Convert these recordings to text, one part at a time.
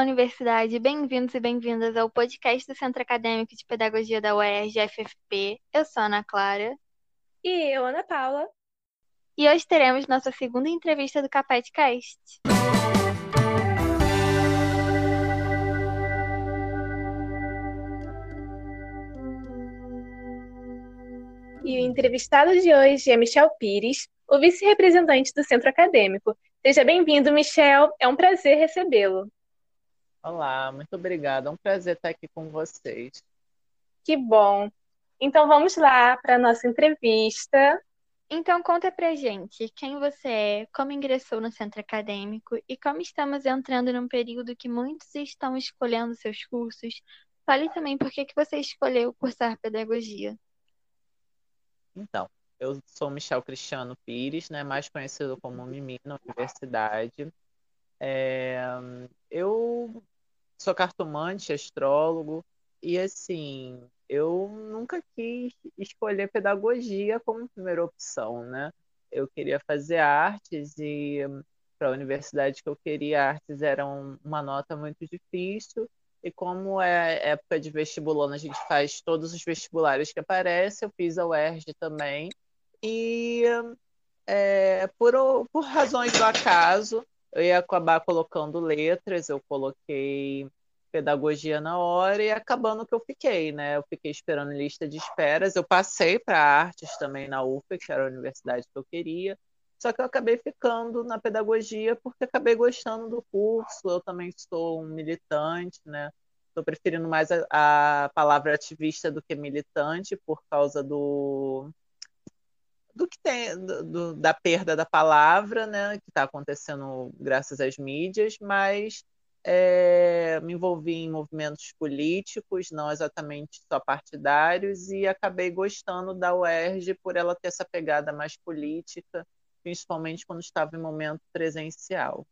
Olá, universidade! Bem-vindos e bem-vindas ao podcast do Centro Acadêmico de Pedagogia da UERJ FFP. Eu sou a Ana Clara. E eu, Ana Paula. E hoje teremos nossa segunda entrevista do Capet Cast. E o entrevistado de hoje é Michel Pires, o vice-representante do Centro Acadêmico. Seja bem-vindo, Michel. É um prazer recebê-lo. Olá, muito obrigada. É um prazer estar aqui com vocês. Que bom. Então vamos lá para a nossa entrevista. Então conta pra gente quem você é, como ingressou no centro acadêmico e como estamos entrando num período que muitos estão escolhendo seus cursos. Fale também por que, que você escolheu cursar pedagogia. Então, eu sou Michel Cristiano Pires, né, mais conhecido como Mimi na universidade. É, eu sou cartomante, astrólogo, e assim, eu nunca quis escolher pedagogia como primeira opção, né? Eu queria fazer artes e para a universidade que eu queria artes era uma nota muito difícil. E como é época de vestibulando, a gente faz todos os vestibulares que aparecem, eu fiz a UERJ também. E é, por, por razões do acaso, eu ia acabar colocando letras, eu coloquei pedagogia na hora e acabando que eu fiquei, né? Eu fiquei esperando lista de esperas. Eu passei para artes também na UFA, que era a universidade que eu queria. Só que eu acabei ficando na pedagogia porque acabei gostando do curso. Eu também sou um militante, né? Estou preferindo mais a, a, palavra ativista do que militante por causa do do que tem do, da perda da palavra, né, que está acontecendo graças às mídias, mas é, me envolvi em movimentos políticos, não exatamente só partidários, e acabei gostando da UERJ por ela ter essa pegada mais política, principalmente quando estava em momento presencial.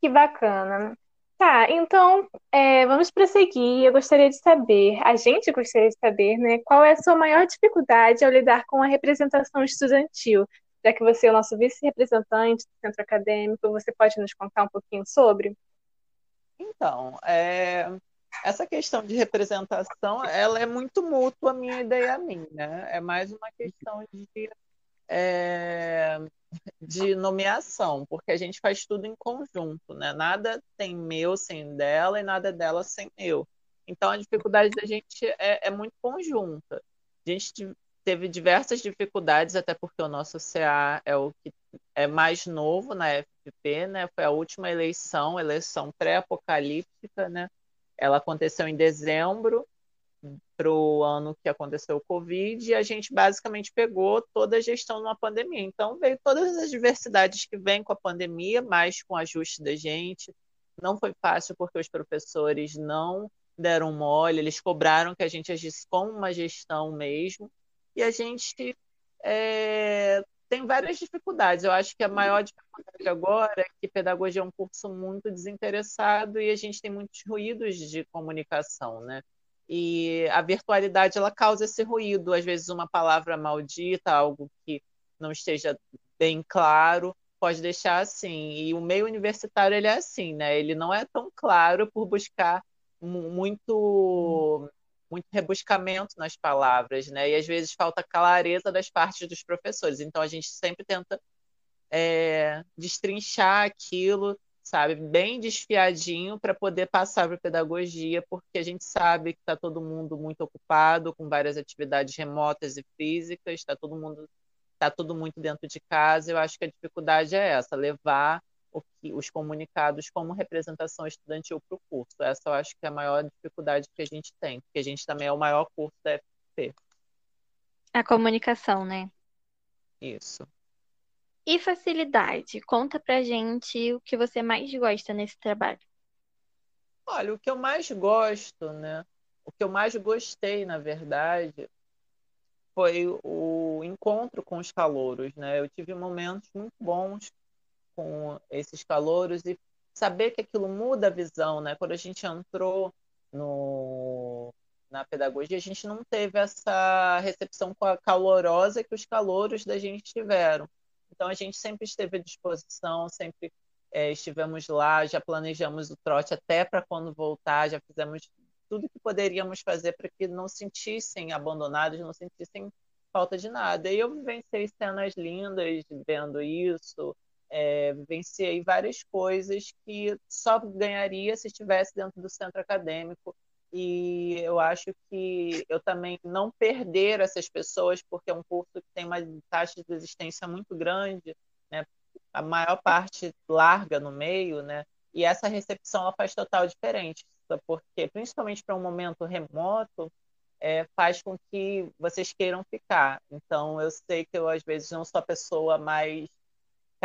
Que bacana. Tá, então é, vamos prosseguir. Eu gostaria de saber, a gente gostaria de saber, né, qual é a sua maior dificuldade ao lidar com a representação estudantil? Já que você é o nosso vice-representante do centro acadêmico, você pode nos contar um pouquinho sobre? Então, é, essa questão de representação, ela é muito mútua, a minha ideia a mim, né? É mais uma questão de é, de nomeação, porque a gente faz tudo em conjunto, né? Nada tem meu sem dela e nada dela sem eu. Então a dificuldade da gente é, é muito conjunta. A gente teve diversas dificuldades, até porque o nosso CA é o que é mais novo na FP, né? Foi a última eleição, eleição pré-apocalíptica, né? Ela aconteceu em dezembro para o ano que aconteceu o Covid, e a gente basicamente pegou toda a gestão numa pandemia. Então, veio todas as diversidades que vêm com a pandemia, mais com o ajuste da gente. Não foi fácil porque os professores não deram mole, eles cobraram que a gente agisse como uma gestão mesmo, e a gente é, tem várias dificuldades. Eu acho que a maior dificuldade agora é que pedagogia é um curso muito desinteressado e a gente tem muitos ruídos de comunicação, né? E a virtualidade ela causa esse ruído, às vezes uma palavra maldita, algo que não esteja bem claro, pode deixar assim. E o meio universitário ele é assim, né? Ele não é tão claro por buscar muito muito rebuscamento nas palavras, né? E às vezes falta clareza das partes dos professores. Então a gente sempre tenta é, destrinchar aquilo sabe, bem desfiadinho para poder passar para pedagogia, porque a gente sabe que está todo mundo muito ocupado com várias atividades remotas e físicas, está todo mundo está tudo muito dentro de casa. Eu acho que a dificuldade é essa, levar que, os comunicados como representação estudantil para o curso. Essa eu acho que é a maior dificuldade que a gente tem, porque a gente também é o maior curso da FP. A comunicação, né? Isso. E facilidade? Conta pra gente o que você mais gosta nesse trabalho. Olha, o que eu mais gosto, né? O que eu mais gostei, na verdade, foi o encontro com os calouros, né? Eu tive momentos muito bons com esses calouros e saber que aquilo muda a visão, né? Quando a gente entrou no, na pedagogia, a gente não teve essa recepção calorosa que os calouros da gente tiveram. Então, a gente sempre esteve à disposição, sempre é, estivemos lá, já planejamos o trote até para quando voltar, já fizemos tudo que poderíamos fazer para que não sentissem abandonados, não sentissem falta de nada. E eu vivenciei cenas lindas vendo isso, é, vivenciei várias coisas que só ganharia se estivesse dentro do centro acadêmico. E eu acho que eu também não perder essas pessoas, porque é um curso que tem uma taxa de desistência muito grande, né? a maior parte larga no meio, né? e essa recepção ela faz total diferença, porque principalmente para um momento remoto, é, faz com que vocês queiram ficar. Então, eu sei que eu, às vezes, não sou a pessoa mais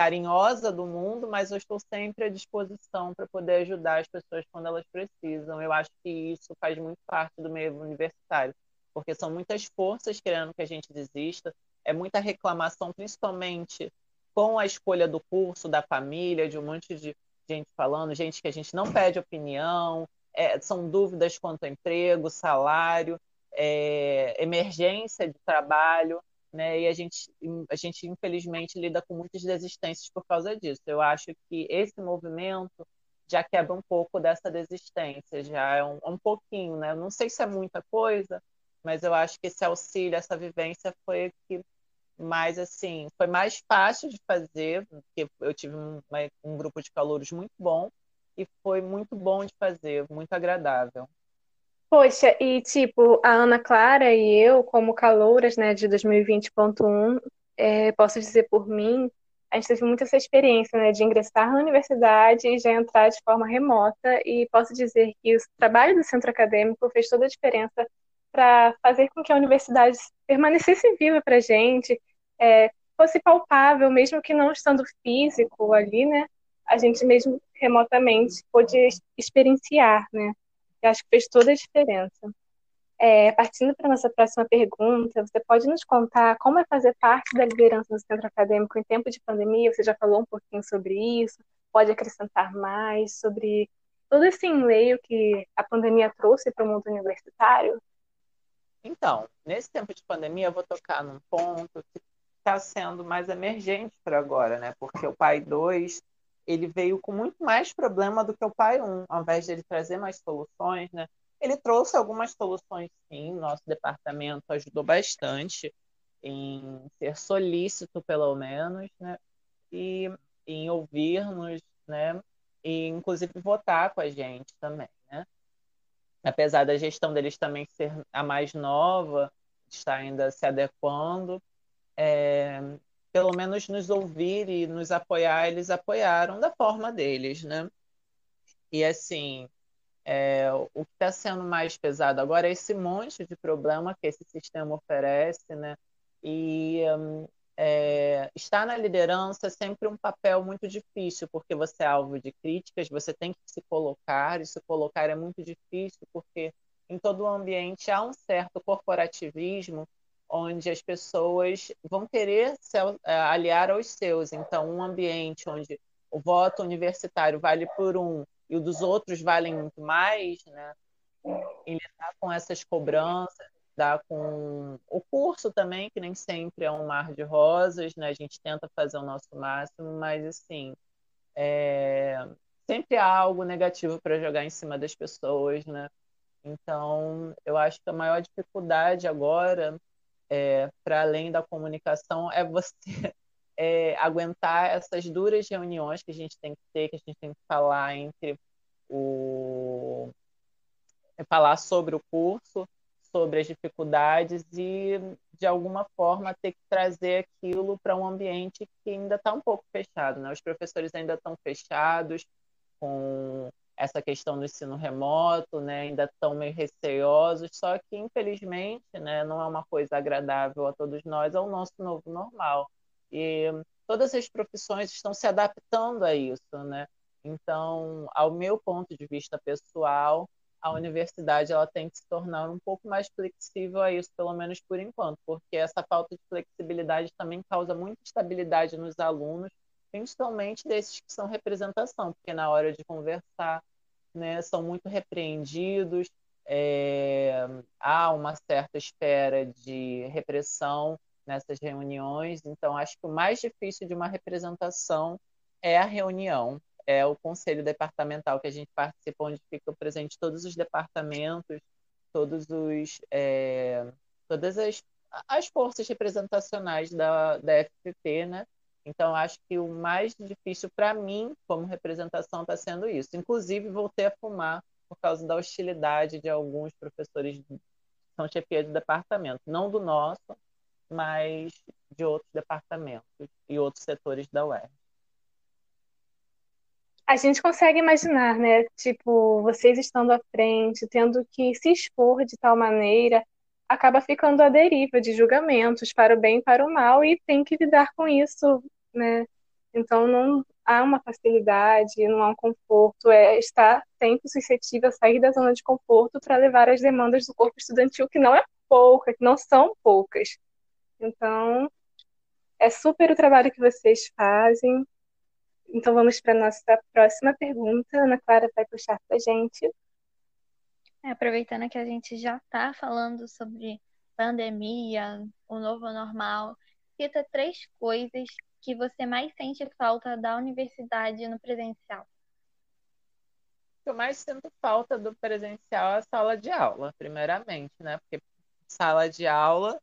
carinhosa do mundo, mas eu estou sempre à disposição para poder ajudar as pessoas quando elas precisam. Eu acho que isso faz muito parte do meio universitário, porque são muitas forças querendo que a gente desista, é muita reclamação, principalmente com a escolha do curso, da família, de um monte de gente falando, gente que a gente não pede opinião, é, são dúvidas quanto ao emprego, salário, é, emergência de trabalho né? E a gente, a gente infelizmente lida com muitas desistências por causa disso. Eu acho que esse movimento já quebra um pouco dessa desistência, já é um, um pouquinho, né? Não sei se é muita coisa, mas eu acho que esse auxílio, essa vivência foi que mais assim, foi mais fácil de fazer, porque eu tive um, um grupo de calouros muito bom e foi muito bom de fazer, muito agradável. Poxa, e tipo, a Ana Clara e eu, como calouras, né, de 2020.1, é, posso dizer por mim, a gente teve muito essa experiência, né, de ingressar na universidade e já entrar de forma remota, e posso dizer que o trabalho do centro acadêmico fez toda a diferença para fazer com que a universidade permanecesse viva para a gente, é, fosse palpável, mesmo que não estando físico ali, né, a gente mesmo remotamente pôde experienciar, né, eu acho que fez toda a diferença. É, partindo para a nossa próxima pergunta, você pode nos contar como é fazer parte da liderança do centro acadêmico em tempo de pandemia? Você já falou um pouquinho sobre isso, pode acrescentar mais sobre todo esse enleio que a pandemia trouxe para o mundo universitário? Então, nesse tempo de pandemia, eu vou tocar num ponto que está sendo mais emergente para agora, né? Porque o Pai 2 ele veio com muito mais problema do que o pai 1, ao invés de ele trazer mais soluções, né? Ele trouxe algumas soluções, sim. Nosso departamento ajudou bastante em ser solícito, pelo menos, né? E em ouvir-nos, né? E inclusive votar com a gente também, né? Apesar da gestão deles também ser a mais nova, está ainda se adequando, é, pelo menos nos ouvir e nos apoiar, eles apoiaram da forma deles, né? E assim, é, o que está sendo mais pesado agora é esse monte de problema que esse sistema oferece, né? E um, é, estar na liderança é sempre um papel muito difícil, porque você é alvo de críticas, você tem que se colocar, e se colocar é muito difícil, porque em todo o ambiente há um certo corporativismo onde as pessoas vão querer se é, aliar aos seus. Então, um ambiente onde o voto universitário vale por um e o dos outros valem muito mais, né? E lidar com essas cobranças, lidar com o curso também, que nem sempre é um mar de rosas, né? A gente tenta fazer o nosso máximo, mas assim, é... sempre há algo negativo para jogar em cima das pessoas, né? Então, eu acho que a maior dificuldade agora é, para além da comunicação, é você é, aguentar essas duras reuniões que a gente tem que ter, que a gente tem que falar entre o falar sobre o curso, sobre as dificuldades e de alguma forma ter que trazer aquilo para um ambiente que ainda está um pouco fechado, né? Os professores ainda estão fechados com essa questão do ensino remoto, né, ainda estão meio receosos, só que infelizmente, né, não é uma coisa agradável a todos nós, é o nosso novo normal. E todas as profissões estão se adaptando a isso, né? Então, ao meu ponto de vista pessoal, a universidade ela tem que se tornar um pouco mais flexível a isso, pelo menos por enquanto, porque essa falta de flexibilidade também causa muita instabilidade nos alunos, principalmente desses que são representação, porque na hora de conversar, né, são muito repreendidos, é, há uma certa espera de repressão nessas reuniões, então acho que o mais difícil de uma representação é a reunião, é o conselho departamental que a gente participa, onde ficam presentes todos os departamentos, todos os, é, todas as, as forças representacionais da, da FPP, né? Então, acho que o mais difícil para mim, como representação, está sendo isso. Inclusive, voltei a fumar por causa da hostilidade de alguns professores que são chefia de departamento, não do nosso, mas de outros departamentos e outros setores da UERJ. A gente consegue imaginar, né? Tipo, vocês estando à frente, tendo que se expor de tal maneira, acaba ficando à deriva de julgamentos para o bem e para o mal e tem que lidar com isso, né? Então não há uma facilidade, não há um conforto, é estar sempre suscetível a sair da zona de conforto para levar as demandas do corpo estudantil, que não é pouca, que não são poucas. Então, é super o trabalho que vocês fazem. Então vamos para a nossa próxima pergunta. Ana Clara vai puxar para a gente. É, aproveitando que a gente já está falando sobre pandemia, o novo normal, cita três coisas que você mais sente falta da universidade no presencial. O que eu mais sinto falta do presencial é a sala de aula, primeiramente, né? Porque sala de aula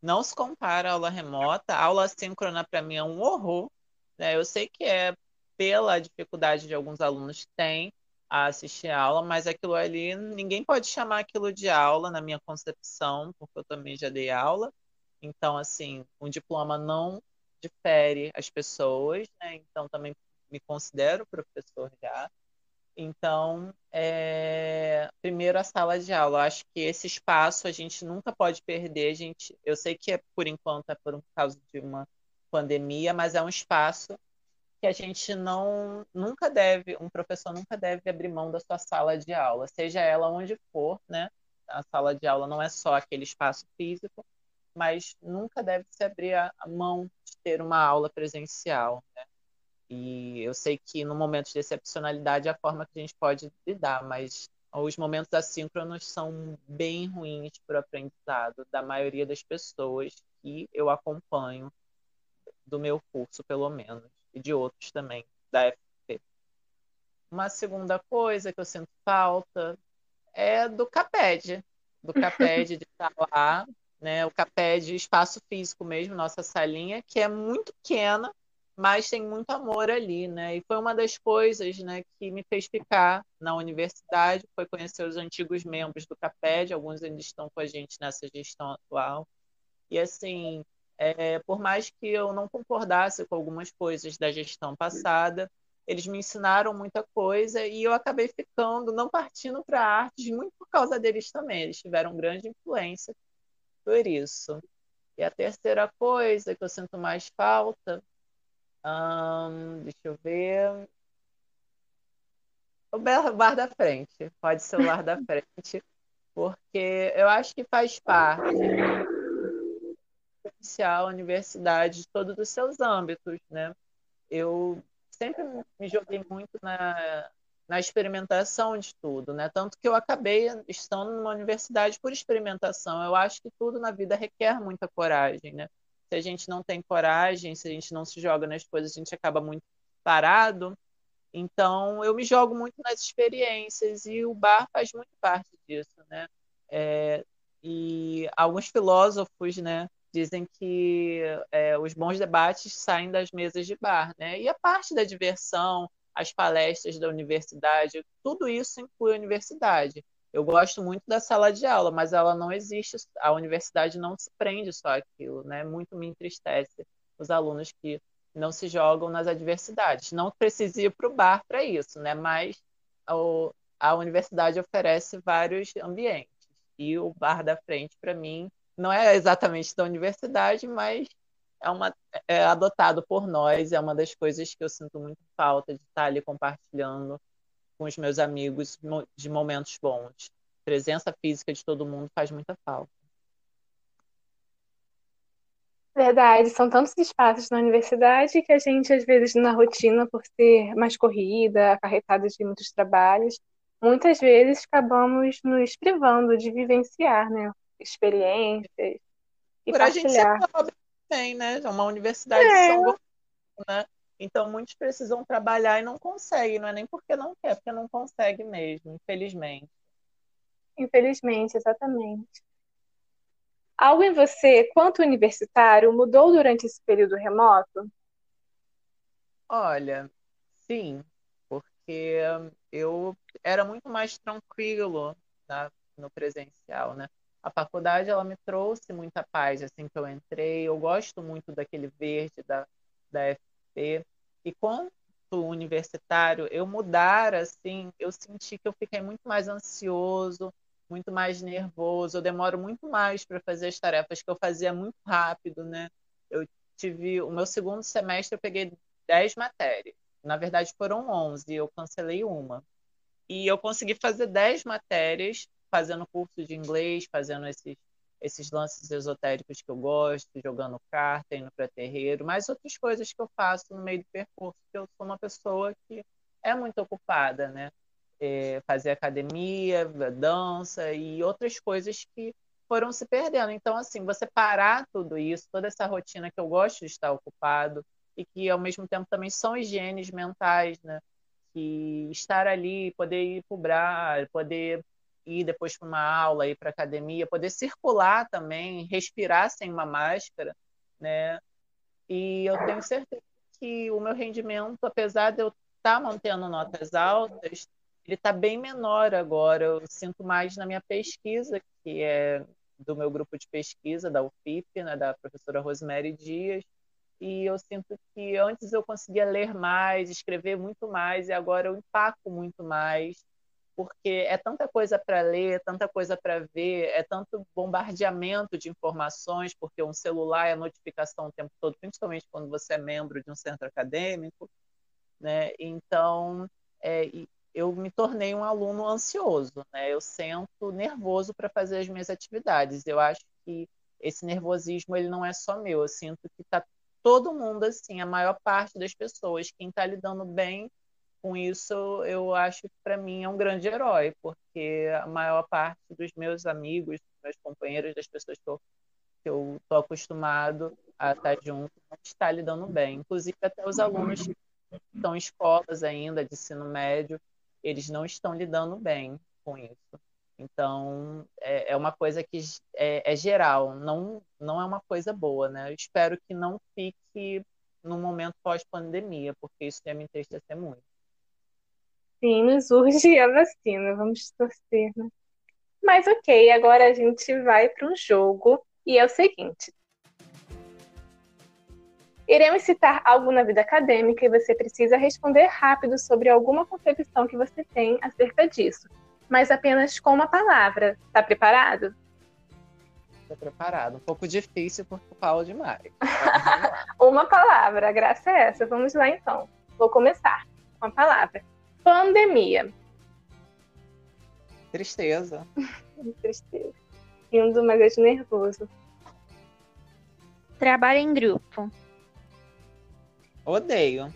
não se compara à aula remota. A aula síncrona, para mim, é um horror. Né? Eu sei que é pela dificuldade de alguns alunos têm, a assistir a aula, mas aquilo ali, ninguém pode chamar aquilo de aula na minha concepção, porque eu também já dei aula. Então, assim, um diploma não difere as pessoas, né? Então, também me considero professor já. Então, é... primeiro a sala de aula. Eu acho que esse espaço a gente nunca pode perder. Gente, eu sei que é por enquanto é por causa de uma pandemia, mas é um espaço que a gente não nunca deve, um professor nunca deve abrir mão da sua sala de aula, seja ela onde for, né? A sala de aula não é só aquele espaço físico, mas nunca deve se abrir a mão de ter uma aula presencial, né? E eu sei que no momento de excepcionalidade é a forma que a gente pode lidar, mas os momentos assíncronos são bem ruins para o aprendizado da maioria das pessoas que eu acompanho do meu curso, pelo menos e de outros também da FP. Uma segunda coisa que eu sinto falta é do CAPED, do CAPED de lá, né? O CAPED, espaço físico mesmo, nossa salinha, que é muito pequena, mas tem muito amor ali, né? E foi uma das coisas, né, que me fez ficar na universidade, foi conhecer os antigos membros do CAPED, alguns ainda estão com a gente nessa gestão atual. E assim, é, por mais que eu não concordasse com algumas coisas da gestão passada, eles me ensinaram muita coisa e eu acabei ficando, não partindo para artes, muito por causa deles também. Eles tiveram grande influência por isso. E a terceira coisa que eu sinto mais falta, hum, deixa eu ver. O bar da frente, pode ser o bar da frente, porque eu acho que faz parte a universidade de todos os seus âmbitos, né? Eu sempre me joguei muito na, na experimentação de tudo, né? Tanto que eu acabei estando numa universidade por experimentação. Eu acho que tudo na vida requer muita coragem, né? Se a gente não tem coragem, se a gente não se joga nas coisas, a gente acaba muito parado. Então, eu me jogo muito nas experiências e o bar faz muito parte disso, né? É, e alguns filósofos, né, dizem que é, os bons debates saem das mesas de bar, né? E a parte da diversão, as palestras da universidade, tudo isso inclui a universidade. Eu gosto muito da sala de aula, mas ela não existe, a universidade não se prende só aquilo, né? Muito me entristece os alunos que não se jogam nas adversidades. Não precisa ir para o bar para isso, né? Mas a, a universidade oferece vários ambientes. E o bar da frente, para mim, não é exatamente da universidade, mas é, uma, é adotado por nós, é uma das coisas que eu sinto muito falta de estar ali compartilhando com os meus amigos de momentos bons. Presença física de todo mundo faz muita falta. Verdade, são tantos espaços na universidade que a gente, às vezes, na rotina, por ser mais corrida, acarretada de muitos trabalhos, muitas vezes acabamos nos privando de vivenciar, né? Experiências e Por partilhar. a gente ser pobre também, né? É uma universidade é. de São Gonçalo, né? Então, muitos precisam trabalhar e não conseguem, não é nem porque não quer, porque não consegue mesmo, infelizmente. Infelizmente, exatamente. Algo em você, quanto universitário, mudou durante esse período remoto? Olha, sim, porque eu era muito mais tranquilo tá, no presencial, né? A faculdade ela me trouxe muita paz assim que eu entrei. Eu gosto muito daquele verde da, da FP. E quanto universitário, eu mudar assim, eu senti que eu fiquei muito mais ansioso, muito mais nervoso. Eu demoro muito mais para fazer as tarefas que eu fazia muito rápido, né? Eu tive o meu segundo semestre eu peguei 10 matérias. Na verdade foram 11, eu cancelei uma. E eu consegui fazer 10 matérias fazendo curso de inglês, fazendo esses, esses lances esotéricos que eu gosto, jogando carta, indo para terreiro, mais outras coisas que eu faço no meio do percurso, que eu sou uma pessoa que é muito ocupada, né? É, fazer academia, dança e outras coisas que foram se perdendo. Então, assim, você parar tudo isso, toda essa rotina que eu gosto de estar ocupado e que, ao mesmo tempo, também são higienes mentais, né? Que estar ali, poder ir para o poder ir depois para uma aula, ir para academia, poder circular também, respirar sem uma máscara, né? E eu tenho certeza que o meu rendimento, apesar de eu estar tá mantendo notas altas, ele está bem menor agora. Eu sinto mais na minha pesquisa, que é do meu grupo de pesquisa, da UFIP, né, da professora Rosemary Dias, e eu sinto que antes eu conseguia ler mais, escrever muito mais, e agora eu empaco muito mais porque é tanta coisa para ler, tanta coisa para ver, é tanto bombardeamento de informações, porque um celular é notificação o tempo todo, principalmente quando você é membro de um centro acadêmico, né? Então, é, eu me tornei um aluno ansioso, né? Eu sento nervoso para fazer as minhas atividades. Eu acho que esse nervosismo ele não é só meu, eu sinto que está todo mundo assim, a maior parte das pessoas, quem está lidando bem com isso, eu acho que para mim é um grande herói, porque a maior parte dos meus amigos, dos meus companheiros, das pessoas que eu que eu estou acostumado a estar junto, está lidando bem. Inclusive, até os alunos que estão em escolas ainda de ensino médio, eles não estão lidando bem com isso. Então, é, é uma coisa que é, é, geral, não, não é uma coisa boa, né? Eu espero que não fique no momento pós-pandemia, porque isso ia me entristecer muito. Sim, nos urge a vacina, vamos torcer, né? Mas ok, agora a gente vai para um jogo e é o seguinte. Iremos citar algo na vida acadêmica e você precisa responder rápido sobre alguma concepção que você tem acerca disso, mas apenas com uma palavra. Está preparado? Estou preparado. Um pouco difícil porque eu falo demais. uma palavra, a graça é essa. Vamos lá então. Vou começar com a palavra. Pandemia. Tristeza. Tristeza. Rindo, mas é de nervoso. Trabalho em grupo. Odeio.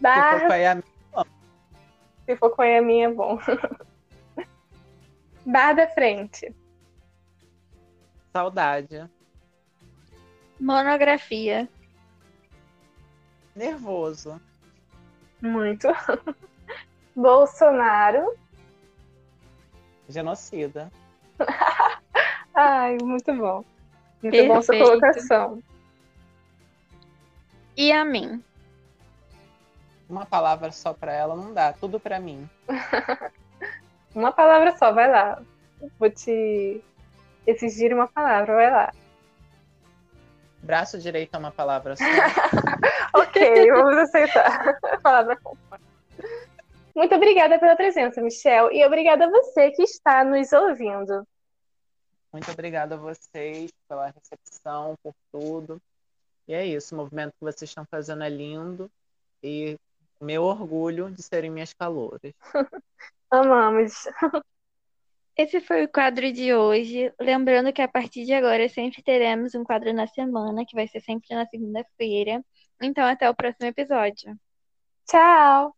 Barra... Se for com a minha, bom. Se for com a minha, é bom. Bar da frente. Saudade. Monografia. Nervoso. Muito. Bolsonaro. Genocida. Ai, muito bom. Muito Perfeito. bom sua colocação. E a mim? Uma palavra só para ela não dá, tudo para mim. uma palavra só, vai lá. Vou te exigir uma palavra, vai lá. Braço direito é uma palavra só. ok, vamos aceitar. palavra. Muito obrigada pela presença, Michel, e obrigada a você que está nos ouvindo. Muito obrigada a vocês pela recepção, por tudo. E é isso, o movimento que vocês estão fazendo é lindo e meu orgulho de serem minhas caloras. Amamos. Esse foi o quadro de hoje. Lembrando que a partir de agora sempre teremos um quadro na semana, que vai ser sempre na segunda-feira. Então, até o próximo episódio. Tchau!